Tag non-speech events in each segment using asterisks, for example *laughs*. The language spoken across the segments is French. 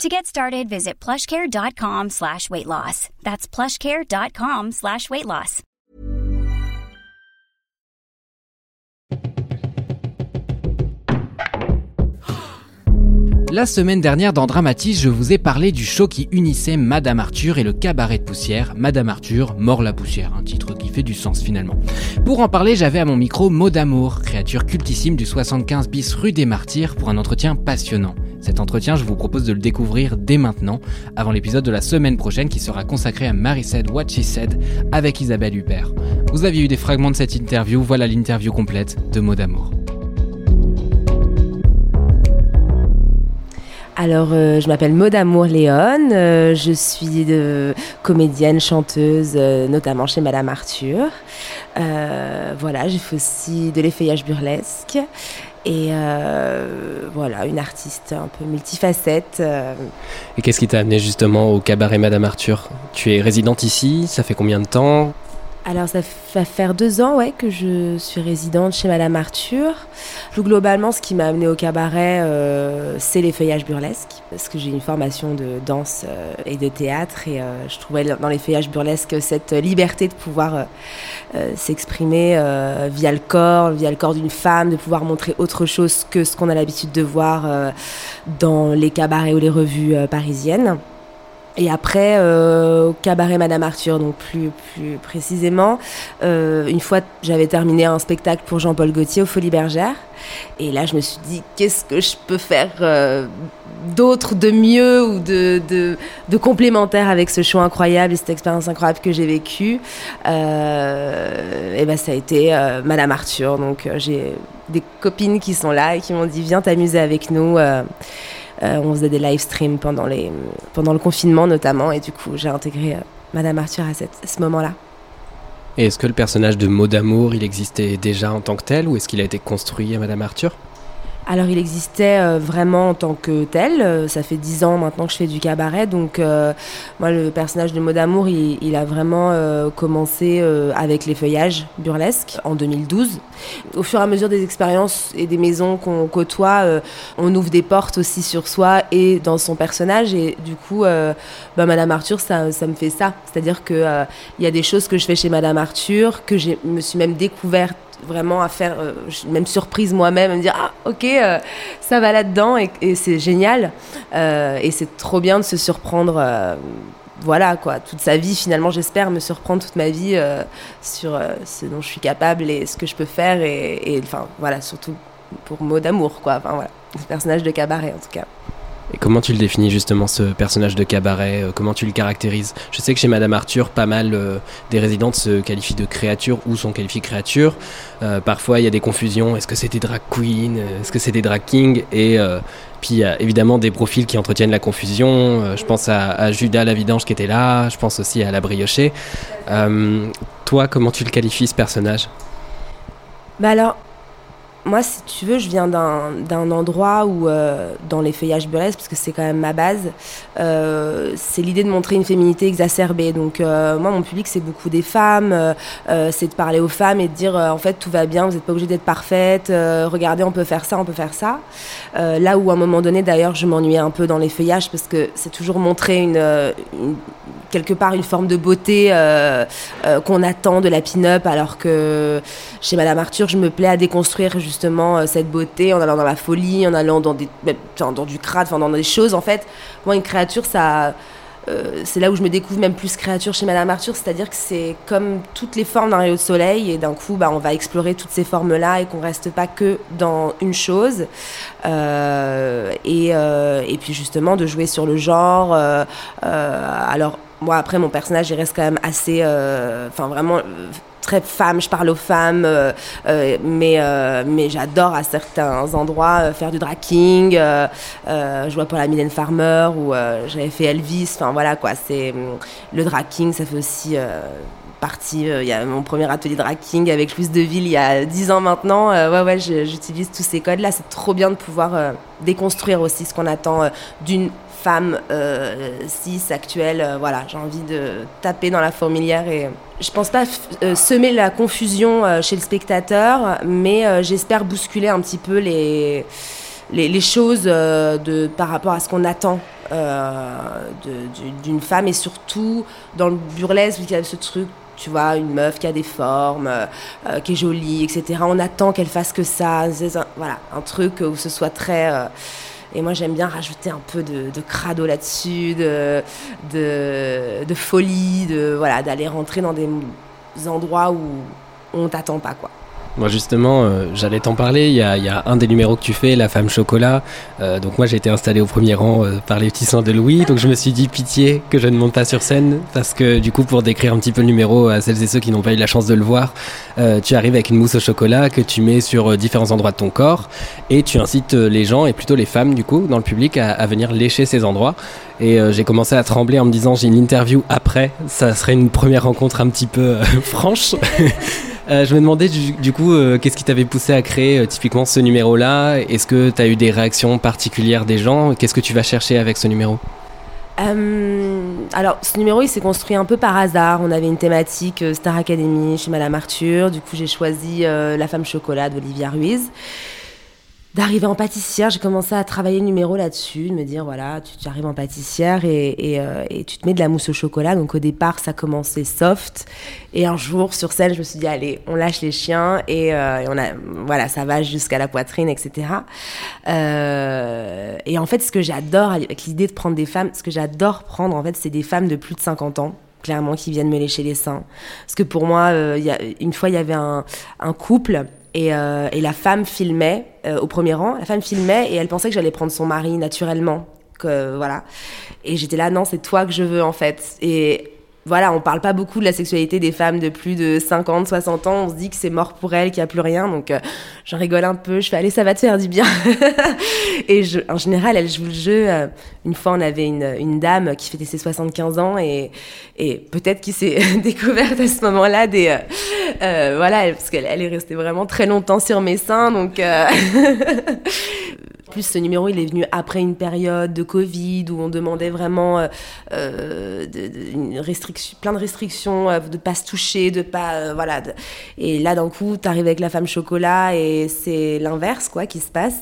To get started, visit plushcare.com slash weight loss. That's plushcare.com slash weight loss. La semaine dernière dans Dramatis, je vous ai parlé du show qui unissait Madame Arthur et le cabaret de poussière. Madame Arthur, mort la poussière, un titre qui fait du sens finalement. Pour en parler, j'avais à mon micro Maud d'amour, créature cultissime du 75 bis rue des Martyrs, pour un entretien passionnant. Cet entretien, je vous propose de le découvrir dès maintenant, avant l'épisode de la semaine prochaine qui sera consacré à Mary Said What She Said avec Isabelle Huppert. Vous aviez eu des fragments de cette interview, voilà l'interview complète de Maud d'amour. Alors, euh, je m'appelle Maud Amour Léon, euh, je suis de comédienne, chanteuse, euh, notamment chez Madame Arthur. Euh, voilà, j'ai fait aussi de l'effeuillage burlesque. Et euh, voilà, une artiste un peu multifacette. euh. Et qu'est-ce qui t'a amené justement au cabaret Madame Arthur? Tu es résidente ici, ça fait combien de temps? Alors, ça va faire deux ans ouais, que je suis résidente chez Madame Arthur. Plus globalement, ce qui m'a amenée au cabaret, euh, c'est l'effeuillage burlesque. Parce que j'ai une formation de danse euh, et de théâtre. Et euh, je trouvais dans l'effeuillage burlesque cette liberté de pouvoir s'exprimer via le corps, via le corps d'une femme, de pouvoir montrer autre chose que ce qu'on a l'habitude de voir dans les cabarets ou les revues parisiennes. Et après, euh, au cabaret Madame Arthur, donc plus, plus précisément, euh, une fois j'avais terminé un spectacle pour Jean-Paul Gaultier au Folies Bergère. Et là, je me suis dit, qu'est-ce que je peux faire euh, d'autre, de mieux ou de, de, de complémentaire avec ce show incroyable et cette expérience incroyable que j'ai vécue euh, Et ben, ça a été euh, Madame Arthur. Donc, euh, j'ai des copines qui sont là et qui m'ont dit, viens t'amuser avec nous. Euh, on faisait des live streams pendant, le confinement notamment, et du coup j'ai intégré euh, Madame Arthur à, ce moment-là. Et est-ce que le personnage de Maud d'amour, il existait déjà en tant que tel ou est-ce qu'il a été construit à Madame Arthur? Alors il existait euh, vraiment en tant que tel, euh, ça fait dix ans maintenant que je fais du cabaret, donc euh, moi le personnage de Maud Amour, il, a vraiment commencé avec les feuillages burlesques en 2012. Au fur et à mesure des expériences et des maisons qu'on côtoie, on ouvre des portes aussi sur soi et dans son personnage, et du coup, bah, Madame Arthur, ça, ça me fait ça. C'est-à-dire que il y a des choses que je fais chez Madame Arthur, que je me suis même découverte vraiment à faire, euh, même surprise moi-même, à me dire, ah ok, euh, ça va là-dedans, et, c'est génial. Euh, et c'est trop bien de se surprendre. voilà quoi, toute sa vie finalement, j'espère me surprendre toute ma vie sur ce dont je suis capable et ce que je peux faire et, et, enfin voilà, surtout pour mot d'amour quoi, enfin voilà, ce personnage de cabaret en tout cas. Et comment tu le définis justement ce personnage de cabaret euh, Comment tu le caractérises? Je sais que chez Madame Arthur, pas mal euh, des résidentes se qualifient de créatures ou sont qualifiées créatures. Euh, parfois, il y a des confusions. Est-ce que c'est des drag queens? Est-ce que c'est des drag kings? Et puis, il y a évidemment des profils qui entretiennent la confusion. Je pense à, à Judas la vidange qui était là. Je pense aussi à la briochée. Toi, comment tu le qualifies ce personnage? Bah alors, moi, si tu veux, je viens d'un endroit où, euh, dans les feuillages burlesques, parce que c'est quand même ma base, euh, c'est l'idée de montrer une féminité exacerbée. Donc, euh, moi, mon public, c'est beaucoup des femmes. c'est de parler aux femmes et de dire, en fait, tout va bien, vous n'êtes pas obligé d'être parfaite. regardez, on peut faire ça, on peut faire ça. Là où, à un moment donné, d'ailleurs, je m'ennuyais un peu dans les feuillages, parce que c'est toujours montrer une, quelque part une forme de beauté qu'on attend de la pin-up, alors que chez Madame Arthur, je me plais à déconstruire justement euh, cette beauté en allant dans la folie, en allant dans, des, dans du crade, enfin, dans des choses. En fait, moi, une créature, ça. euh, c'est là où je me découvre même plus créature chez Madame Arthur, c'est-à-dire que c'est comme toutes les formes d'un rayon de soleil, et d'un coup, bah, on va explorer toutes ces formes-là et qu'on reste pas que dans une chose. Euh, et, et puis justement, de jouer sur le genre. alors, moi, après, mon personnage, il reste quand même assez. euh, Enfin, vraiment. euh, très femme, je parle aux femmes, euh, mais, mais j'adore à certains endroits faire du draking. Je vois pour la Mylène Farmer euh, j'avais fait Elvis. Enfin voilà quoi, c'est hum, le draking, ça fait aussi partie. Il y a mon premier atelier de racking avec Louise Deville il y a 10 ans maintenant. ouais, ouais, j'utilise tous ces codes-là. C'est trop bien de pouvoir déconstruire aussi ce qu'on attend d'une femme euh, cis actuelle. voilà, j'ai envie de taper dans la fourmilière et je pense pas semer la confusion chez le spectateur, mais j'espère bousculer un petit peu les les, choses euh, de, par rapport à ce qu'on attend euh, d'une femme et surtout dans le burlesque, il y a ce truc tu vois, une meuf qui a des formes, euh, qui est jolie, etc. On attend qu'elle fasse que ça. voilà, un truc où ce soit très. et moi, j'aime bien rajouter un peu de, crado là-dessus, de, de, de, folie, voilà, d'aller rentrer dans des endroits où on t'attend pas, quoi. Moi justement, euh, j'allais t'en parler. Il y, a, il y, a, un des numéros que tu fais, La femme chocolat. Euh, donc moi j'ai été installé au premier rang euh, par les petits soins de Louis. Donc je me suis dit pitié que je ne monte pas sur scène parce que du coup pour décrire un petit peu le numéro à celles et ceux qui n'ont pas eu la chance de le voir, tu arrives avec une mousse au chocolat que tu mets sur différents endroits de ton corps et tu incites les gens et plutôt les femmes du coup dans le public à, à venir lécher ces endroits. Et j'ai commencé à trembler en me disant j'ai une interview après, ça serait une première rencontre un petit peu *laughs* franche. *laughs* Euh, je me demandais du, coup, euh, qu'est-ce qui t'avait poussé à créer euh, typiquement ce numéro-là? Est-ce que tu as eu des réactions particulières des gens? Qu'est-ce que tu vas chercher avec ce numéro? Alors, ce numéro, il s'est construit un peu par hasard. On avait une thématique Star Academy chez Madame Arthur. Du coup, j'ai choisi La femme chocolat d'Olivia Ruiz d'arriver en pâtissière, j'ai commencé à travailler le numéro là-dessus, de me dire voilà, tu, arrives en pâtissière et, euh, et, tu te mets de la mousse au chocolat. Donc au départ, ça commençait soft. Et un jour, sur scène, je me suis dit allez, on lâche les chiens et, euh, on a, voilà, ça va jusqu'à la poitrine, etc. Euh, et en fait, ce que j'adore avec l'idée de prendre des femmes, ce que j'adore prendre, en fait, c'est des femmes de plus de 50 ans clairement qui viennent me lécher les seins parce que pour moi il y a, une fois il y avait un, un couple euh, et, la femme filmait euh, au premier rang. La femme filmait et elle pensait que j'allais prendre son mari naturellement. Que, voilà. Et j'étais là, non, c'est toi que je veux en fait. Et voilà, on parle pas beaucoup de la sexualité des femmes de plus de 50, 60 ans. On se dit que c'est mort pour elles, qu'il n'y a plus rien. Donc, euh, j'en rigole un peu. Je fais, allez, ça va te faire du bien. *laughs* et je, en général, elle joue le jeu. Euh, une fois, on avait une, une dame qui fêtait ses 75 ans et, et peut-être qu'il s'est *laughs* découverte à ce moment-là des, euh, euh voilà, parce qu'elle elle est restée vraiment très longtemps sur mes seins. Donc, *laughs* plus, ce numéro, il est venu après une période de Covid où on demandait vraiment euh, euh restriction, plein de restrictions, euh, de pas se toucher, de pas, euh, voilà. Et là, d'un coup, tu arrives avec la femme chocolat et c'est l'inverse, quoi, qui se passe.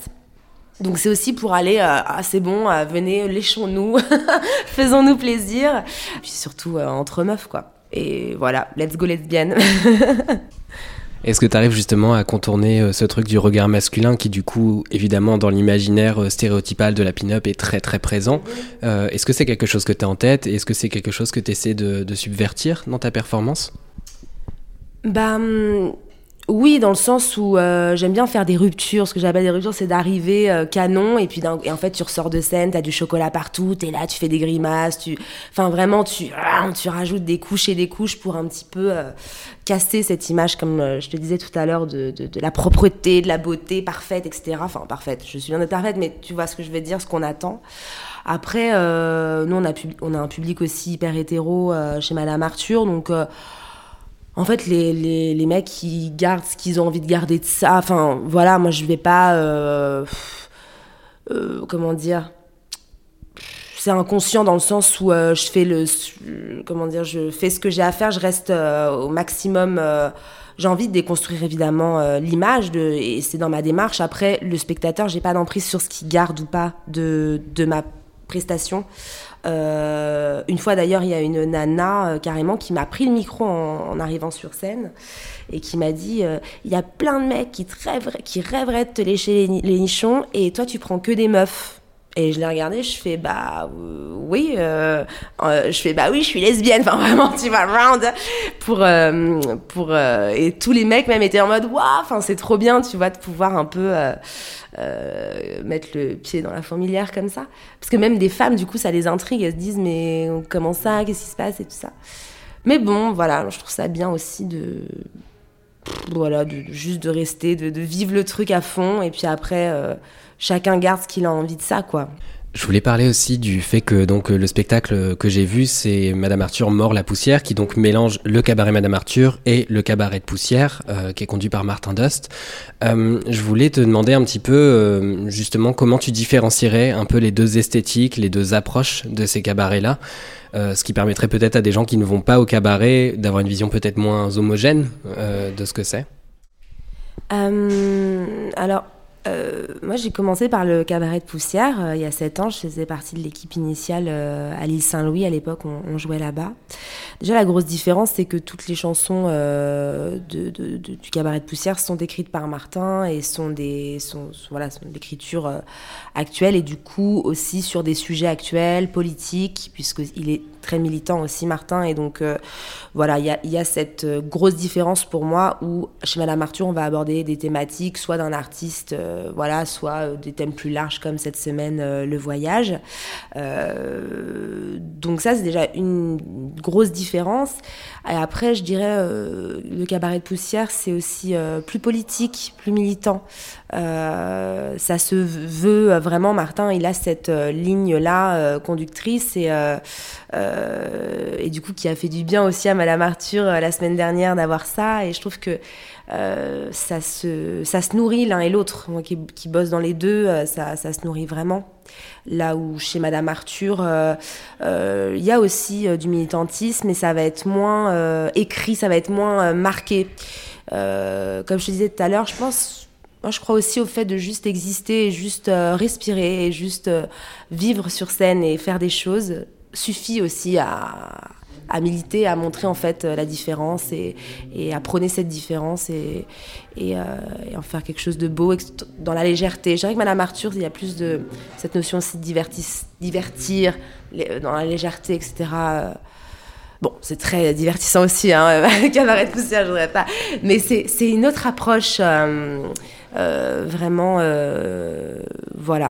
Donc c'est aussi pour aller, ah c'est bon, venez, léchons-nous, *laughs* faisons-nous plaisir. Puis surtout entre meufs, quoi. Et voilà, let's go lesbienne. *laughs* Est-ce que tu arrives justement à contourner euh, ce truc du regard masculin qui du coup évidemment dans l'imaginaire euh, stéréotypal de la pin-up est très très présent? Euh, Est-ce que c'est quelque chose que tu as en tête? Est-ce que c'est quelque chose que tu essaies de, subvertir dans ta performance? Bah hum, oui, dans le sens où euh, j'aime bien faire des ruptures. Ce que j'appelle des ruptures, c'est d'arriver euh, canon et puis et en fait tu ressors de scène, t'as du chocolat partout, t'es là, tu fais des grimaces, tu, enfin vraiment tu, *clears throat* tu rajoutes des couches et des couches pour un petit peu euh, casser cette image, comme je te disais tout à l'heure, de, de, la propreté, de la beauté parfaite, etc. Enfin parfaite, je suis bien d'être parfaite, mais tu vois ce que je veux dire, ce qu'on attend. Après, nous on a, on a un public aussi hyper hétéro chez Madame Arthur, donc en fait, les, les, les, mecs, qui gardent ce qu'ils ont envie de garder de ça. Enfin, voilà, moi, je vais pas. Euh, euh, comment dire C'est inconscient dans le sens où euh, je fais le. Comment dire Je fais ce que j'ai à faire, je reste au maximum. j'ai envie de déconstruire évidemment l'image, de, et c'est dans ma démarche. Après, le spectateur, j'ai pas d'emprise sur ce qu'il garde ou pas de, de ma prestation. Euh, une fois d'ailleurs, il y a une nana euh, carrément qui m'a pris le micro en, arrivant sur scène et qui m'a dit euh, il y a plein de mecs qui, rêveraient, qui rêveraient de te lécher les, nichons et toi tu prends que des meufs. Et je l'ai regardé, je fais bah oui, je fais bah oui, je suis lesbienne, *laughs* enfin vraiment, tu vas round pour pour et tous les mecs même étaient en mode waouh, enfin c'est trop bien, tu vois, de pouvoir un peu euh, mettre le pied dans la fourmilière comme ça. Parce que même des femmes, du coup, ça les intrigue. Elles se disent, mais comment ça Qu'est-ce qui se passe Et tout ça. Mais bon, voilà, je trouve ça bien aussi de. Voilà, juste de rester, de, vivre le truc à fond. Et puis après, euh, chacun garde ce qu'il a envie de ça, quoi. Je voulais parler aussi du fait que donc le spectacle que j'ai vu, c'est Madame Arthur mord la poussière, qui donc mélange le cabaret Madame Arthur et le cabaret de poussière, euh, qui est conduit par Martin Dust. Euh, je voulais te demander un petit peu euh, justement comment tu différencierais un peu les deux esthétiques, les deux approches de ces cabarets-là, ce qui permettrait peut-être à des gens qui ne vont pas au cabaret d'avoir une vision peut-être moins homogène de ce que c'est. alors euh, moi, j'ai commencé par le cabaret de poussière. Euh, il y a sept ans, je faisais partie de l'équipe initiale euh, à l'île Saint-Louis. À l'époque, on, jouait là-bas. Déjà, la grosse différence, c'est que toutes les chansons du cabaret de poussière sont écrites par Martin et sont des, sont, voilà, sont actuelle et du coup aussi sur des sujets actuels, politiques, puisqu'il est très militant aussi, Martin. Et donc, voilà, il y a, cette grosse différence pour moi où chez Madame Arthur, on va aborder des thématiques soit d'un artiste euh, voilà, soit euh, des thèmes plus larges comme cette semaine euh, le voyage. donc ça, c'est déjà une grosse différence. Et après, je dirais, le cabaret de poussière, c'est aussi plus politique, plus militant. ça se veut vraiment, Martin, il a cette ligne-là conductrice et, et du coup qui a fait du bien aussi à Madame Arthur la semaine dernière d'avoir ça. Et je trouve que euh, ça, se, ça se nourrit l'un et l'autre. Moi qui, qui, bosse dans les deux, euh, ça, ça, se nourrit vraiment. Là où chez Madame Arthur, euh, il y a aussi du militantisme, mais ça va être moins écrit, ça va être moins marqué. comme je te disais tout à l'heure, je pense moi, je crois aussi au fait de juste exister et juste respirer et juste vivre sur scène et faire des choses suffit aussi à, à militer, à montrer en fait euh, la différence et, à prôner cette différence et, euh, et, en faire quelque chose de beau dans la légèreté. Je dirais que Madame Arthur, il y a plus de cette notion aussi de divertir euh, dans la légèreté, etc. Bon, c'est très divertissant aussi, hein, *laughs* cabaret de poussière, je voudrais pas. Mais c'est une autre approche, vraiment, voilà.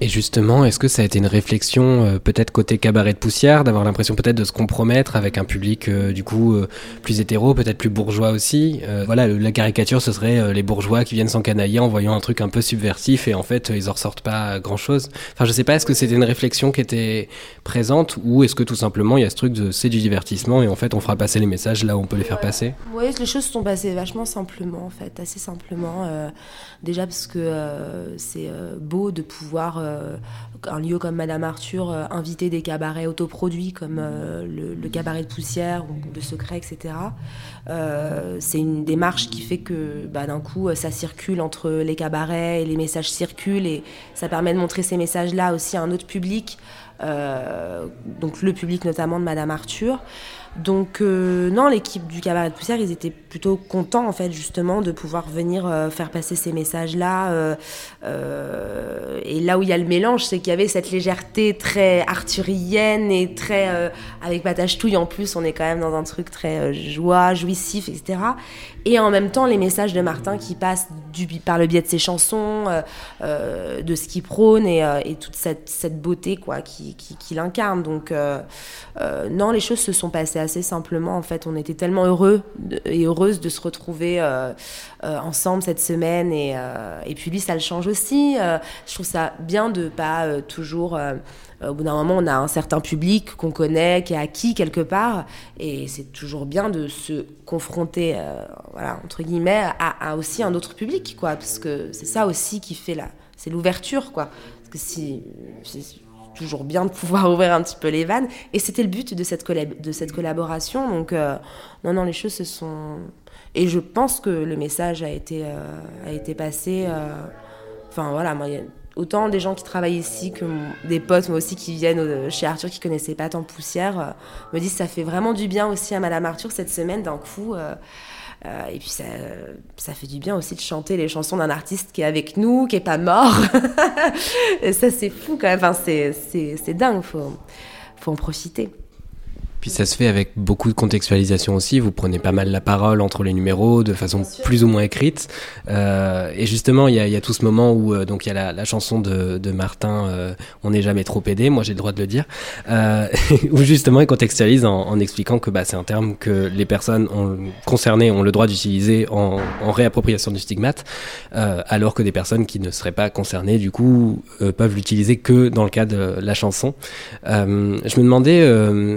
Et justement, est-ce que ça a été une réflexion euh, peut-être côté cabaret de poussière, d'avoir l'impression peut-être de se compromettre avec un public euh, du coup euh, plus hétéro, peut-être plus bourgeois aussi? Voilà, la caricature, ce serait les bourgeois qui viennent s'encanailler en voyant un truc un peu subversif et en fait ils en ressortent pas grand-chose. Enfin, je sais pas, est-ce que c'était une réflexion qui était présente ou est-ce que tout simplement il y a ce truc de c'est du divertissement et en fait on fera passer les messages là où on peut les faire passer? Oui, les choses sont passées vachement simplement en fait, assez simplement. déjà parce que c'est beau de pouvoir un lieu comme Madame Arthur, euh, inviter des cabarets autoproduits comme euh, le, cabaret de poussière ou le secret, etc. c'est une démarche qui fait que bah, d'un coup ça circule entre les cabarets et les messages circulent et ça permet de montrer ces messages-là aussi à un autre public, donc le public notamment de Madame Arthur. Donc euh, non, l'équipe du cabaret de poussière, ils étaient plutôt contents en fait justement de pouvoir venir euh, faire passer ces messages-là. Euh, et là où il y a le mélange, c'est qu'il y avait cette légèreté très arthurienne et très avec patache touille en plus. On est quand même dans un truc très joie, jouissif, etc et en même temps les messages de Martin qui passent par le biais de ses chansons, de ce qu'il prône et, toute cette, beauté quoi qui, qui, qui incarne. Donc non, les choses se sont passées assez simplement. En fait, on était tellement heureux et heureuses de se retrouver ensemble cette semaine et, et puis lui, ça le change aussi. je trouve ça bien de pas toujours au bout d'un moment, on a un certain public qu'on connaît, qui est acquis quelque part, et c'est toujours bien de se confronter, euh, voilà, entre guillemets, à, aussi un autre public, quoi, parce que c'est ça aussi qui fait la, c'est l'ouverture, quoi. Parce que si, toujours bien de pouvoir *laughs* ouvrir un petit peu les vannes, et c'était le but de cette, de cette collaboration, donc euh, non, non, les choses se sont, et je pense que le message a été, euh, a été passé. Enfin voilà, autant des gens qui travaillent ici que des potes, moi aussi, qui viennent euh, chez Arthur, qui connaissaient pas tant Poussière, euh, me disent ça fait vraiment du bien aussi à Madame Arthur cette semaine, d'un coup. Euh, et puis ça, ça fait du bien aussi de chanter les chansons d'un artiste qui est avec nous, qui est pas mort. *laughs* ça c'est fou quand même. Enfin, c'est dingue. Faut faut en profiter. Puis ça se fait avec beaucoup de contextualisation aussi. Vous prenez pas mal la parole entre les numéros de façon plus ou moins écrite. Euh, et justement, il y a, y a, tout ce moment où euh, donc il y a la, la, chanson de, de Martin, euh, "On n'est jamais trop aidé". Moi, j'ai le droit de le dire. *laughs* Où justement, il contextualise en, en expliquant que bah, c'est un terme que les personnes ont, concernées ont le droit d'utiliser en, en, réappropriation du stigmate, alors que des personnes qui ne seraient pas concernées, du coup, peuvent l'utiliser que dans le cas de la chanson. je me demandais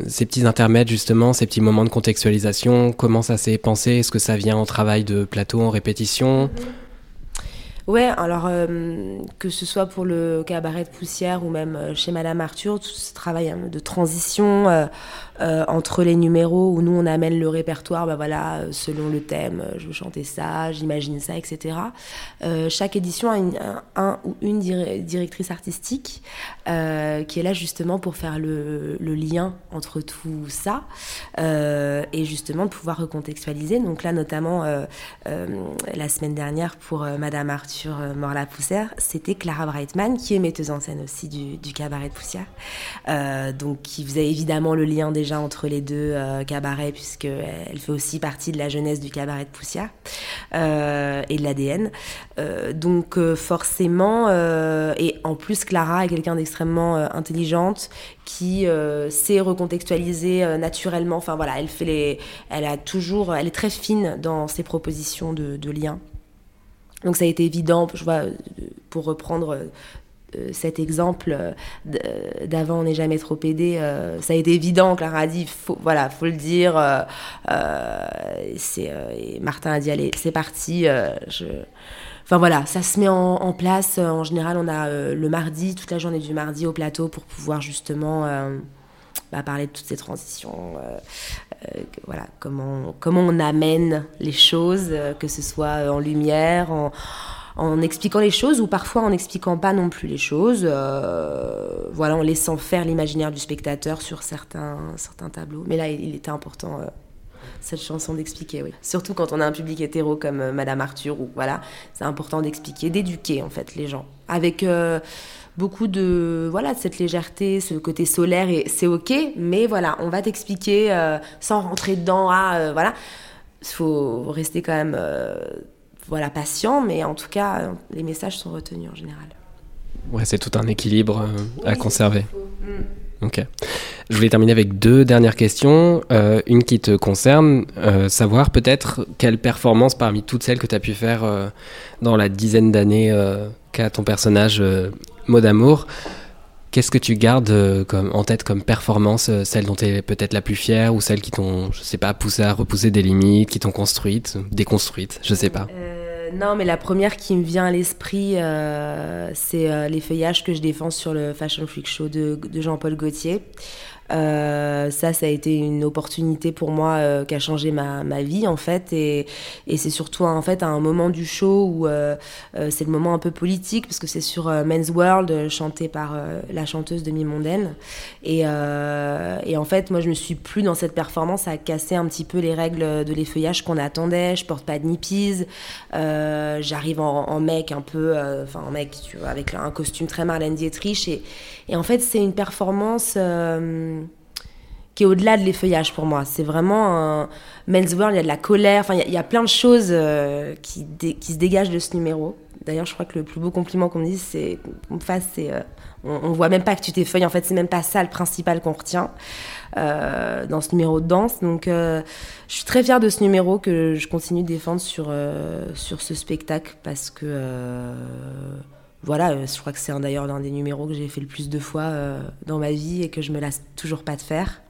ces petits intermèdes justement, ces petits moments de contextualisation Comment ça s'est pensé? Est-ce que ça vient en travail de plateau, en répétition? Ouais, alors euh, que ce soit pour le cabaret de poussière ou même euh, chez Madame Arthur, tout ce travail hein, de transition euh, entre les numéros où nous on amène le répertoire, bah voilà, selon le thème, je veux chanter ça, j'imagine ça, etc. Chaque édition a un, ou une directrice artistique qui est là justement pour faire le, lien entre tout ça et justement de pouvoir recontextualiser. Donc là, notamment la semaine dernière pour Madame Arthur Mort-la-Poussière, c'était Clara Brightman qui est metteuse en scène aussi du, cabaret de poussière, donc qui faisait évidemment le lien déjà entre les deux euh, cabarets, puisqu'elle fait aussi partie de la jeunesse du cabaret de Poussière euh, et de l'ADN. Euh, donc euh, forcément, euh, et en plus Clara est quelqu'un d'extrêmement intelligente qui sait recontextualiser naturellement. Enfin voilà, elle fait les, elle a toujours, elle est très fine dans ses propositions de, de liens. Donc ça a été évident, je vois, pour reprendre euh, cet exemple d'avant on n'est jamais trop aidé euh, ça a été évident Clara a dit faut, voilà faut le dire euh, euh et Martin a dit allez c'est parti je enfin voilà ça se met en, en, place. En général on a le mardi toute la journée du mardi au plateau pour pouvoir justement bah, parler de toutes ces transitions voilà comment comment on amène les choses que ce soit en lumière en en expliquant les choses ou parfois en n'expliquant pas non plus les choses, euh, voilà, en laissant faire l'imaginaire du spectateur sur certains, certains tableaux. Mais là, il était important euh, cette chanson d'expliquer, oui. Surtout quand on a un public hétéro comme euh, Madame Arthur, ou voilà, c'est important d'expliquer, d'éduquer en fait les gens avec euh, beaucoup de voilà de cette légèreté, ce côté solaire et c'est ok, mais voilà, on va t'expliquer euh, sans rentrer dedans, ah voilà, il faut rester quand même voilà, patient, mais en tout cas, les messages sont retenus en général. Ouais, c'est tout un équilibre euh, à oui, conserver. Mm. Ok. Je voulais terminer avec deux dernières questions. Euh, une qui te concerne, euh, savoir peut-être quelle performance parmi toutes celles que tu as pu faire euh, dans la dizaine d'années euh, qu'a ton personnage euh, Mot d'amour. Qu'est-ce que tu gardes comme, en tête comme performance, celle dont tu es peut-être la plus fière ou celle qui t'ont, je sais pas, poussé à repousser des limites, qui t'ont construite, déconstruite, je sais pas. Non, mais la première qui me vient à l'esprit, euh, c'est euh, les feuillages que je défends sur le Fashion Freak Show de, de Jean-Paul Gaultier. Euh, ça, ça a été une opportunité pour moi euh, qui a changé ma, ma, vie en fait, et, et c'est surtout en fait à un moment du show où euh, c'est le moment un peu politique parce que c'est sur Men's World chanté par la chanteuse Demi Mondaine, et, et en fait moi je me suis plus dans cette performance à casser un petit peu les règles de l'effeuillage qu'on attendait. Je porte pas de nippies, j'arrive en, en, mec un peu, enfin en mec tu vois, avec un costume très Marlène Dietrich, et, et en fait c'est une performance qui est au-delà de l'effeuillage pour moi. C'est vraiment un men's world, il y a de la colère, enfin il y, a plein de choses euh, qui, qui, se dégagent de ce numéro. D'ailleurs, je crois que le plus beau compliment qu'on me dise, c'est qu'on me c'est euh, on, voit même pas que tu t'effeuilles. En fait, c'est même pas ça le principal qu'on retient euh, dans ce numéro de danse. Donc, je suis très fière de ce numéro que je continue de défendre sur sur ce spectacle parce que voilà, je crois que c'est d'ailleurs l'un des numéros que j'ai fait le plus de fois dans ma vie et que je me lasse toujours pas de faire.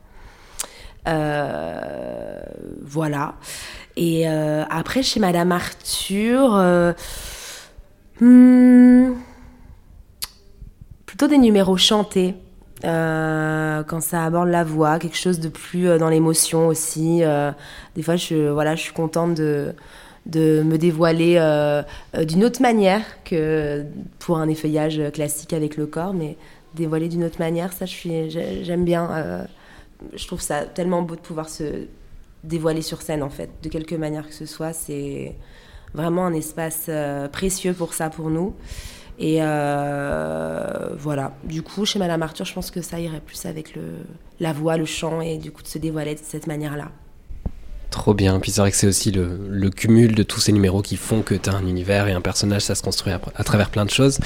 Euh, voilà. Et euh, après, chez Madame Arthur, euh, hmm, plutôt des numéros chantés. Quand ça aborde la voix, quelque chose de plus dans l'émotion aussi. des fois, je, voilà, je suis contente de, de me dévoiler d'une autre manière que pour un effeuillage classique avec le corps, mais dévoiler d'une autre manière, ça, j'aime bien je trouve ça tellement beau de pouvoir se dévoiler sur scène en fait, de quelque manière que ce soit. C'est vraiment un espace euh, précieux pour ça, pour nous. Et euh, voilà, du coup, chez Madame Arthur, je pense que ça irait plus avec le, la voix, le chant, et du coup de se dévoiler de cette manière-là. Trop bien. Puis c'est vrai que c'est aussi le, cumul de tous ces numéros qui font que tu as un univers et un personnage, ça se construit à, travers plein de choses.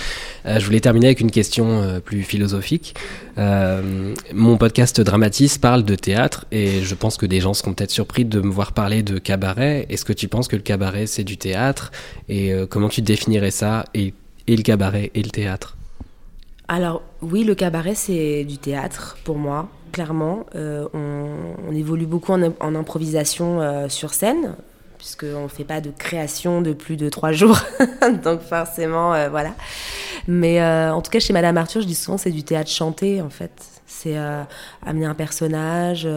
Euh, je voulais terminer avec une question euh, plus philosophique. Euh, mon podcast Dramatis parle de théâtre et je pense que des gens seront peut-être surpris de me voir parler de cabaret. Est-ce que tu penses que le cabaret c'est du théâtre? Et comment tu définirais ça et, et le cabaret et le théâtre? Alors oui, le cabaret, c'est du théâtre pour moi clairement. Euh, on, évolue beaucoup en, improvisation euh, sur scène, puisqu'on ne fait pas de création de plus de trois *laughs* jours. Donc forcément, euh, voilà. Mais en tout cas, chez Madame Arthur, je dis souvent, c'est du théâtre chanté, en fait. C'est amener un personnage,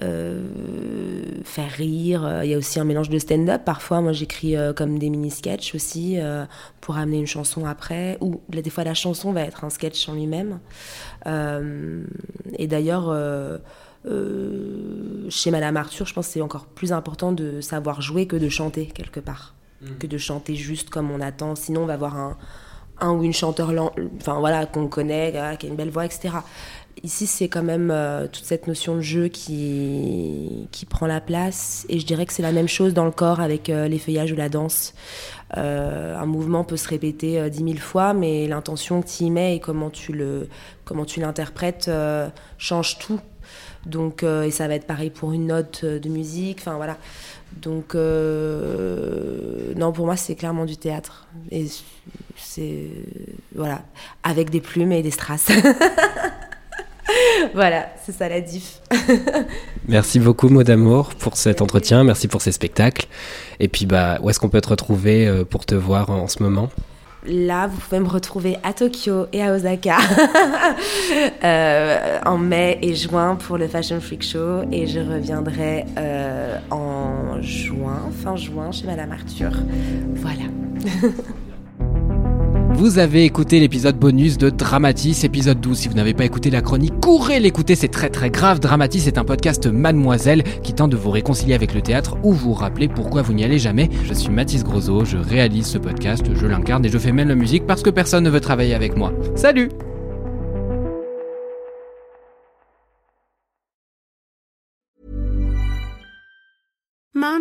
faire rire. Il y a aussi un mélange de stand-up. Parfois, moi, j'écris comme des mini-sketchs aussi pour amener une chanson après. Ou des fois, la chanson va être un sketch en lui-même. Euh, et d'ailleurs, euh, euh, chez Madame Arthur, je pense que c'est encore plus important de savoir jouer que de chanter quelque part. Mm. Que de chanter juste comme on attend. Sinon, on va avoir un, un ou une chanteur enfin voilà qu'on connaît qui a une belle voix etc ici c'est quand même toute cette notion de jeu qui qui prend la place et je dirais que c'est la même chose dans le corps avec les feuillages ou la danse euh, un mouvement peut se répéter euh, dix mille fois, mais l'intention que tu y mets et comment tu le, comment tu l'interprètes euh, change tout. Donc, et ça va être pareil pour une note de musique. Enfin voilà. Donc, non, pour moi, c'est clairement du théâtre. Et c'est voilà, avec des plumes et des strass. *laughs* *laughs* voilà, c'est ça la diff. *laughs* Merci beaucoup, mot d'amour, pour cet entretien. Merci pour ces spectacles. Et puis, bah, où est-ce qu'on peut te retrouver euh, pour te voir en ce moment? Là, vous pouvez me retrouver à Tokyo et à Osaka *laughs* euh, en mai et juin pour le Fashion Freak Show. Et je reviendrai euh, en juin, fin juin, chez Madame Arthur. Voilà. Vous avez écouté l'épisode bonus de Dramatis, épisode 12. Si vous n'avez pas écouté la chronique, courez l'écouter, c'est très très grave. Dramatis est un podcast Mademoiselle qui tente de vous réconcilier avec le théâtre ou vous rappeler pourquoi vous n'y allez jamais. Je suis Mathis Grosot, je réalise ce podcast, je l'incarne et je fais même la musique parce que personne ne veut travailler avec moi. Salut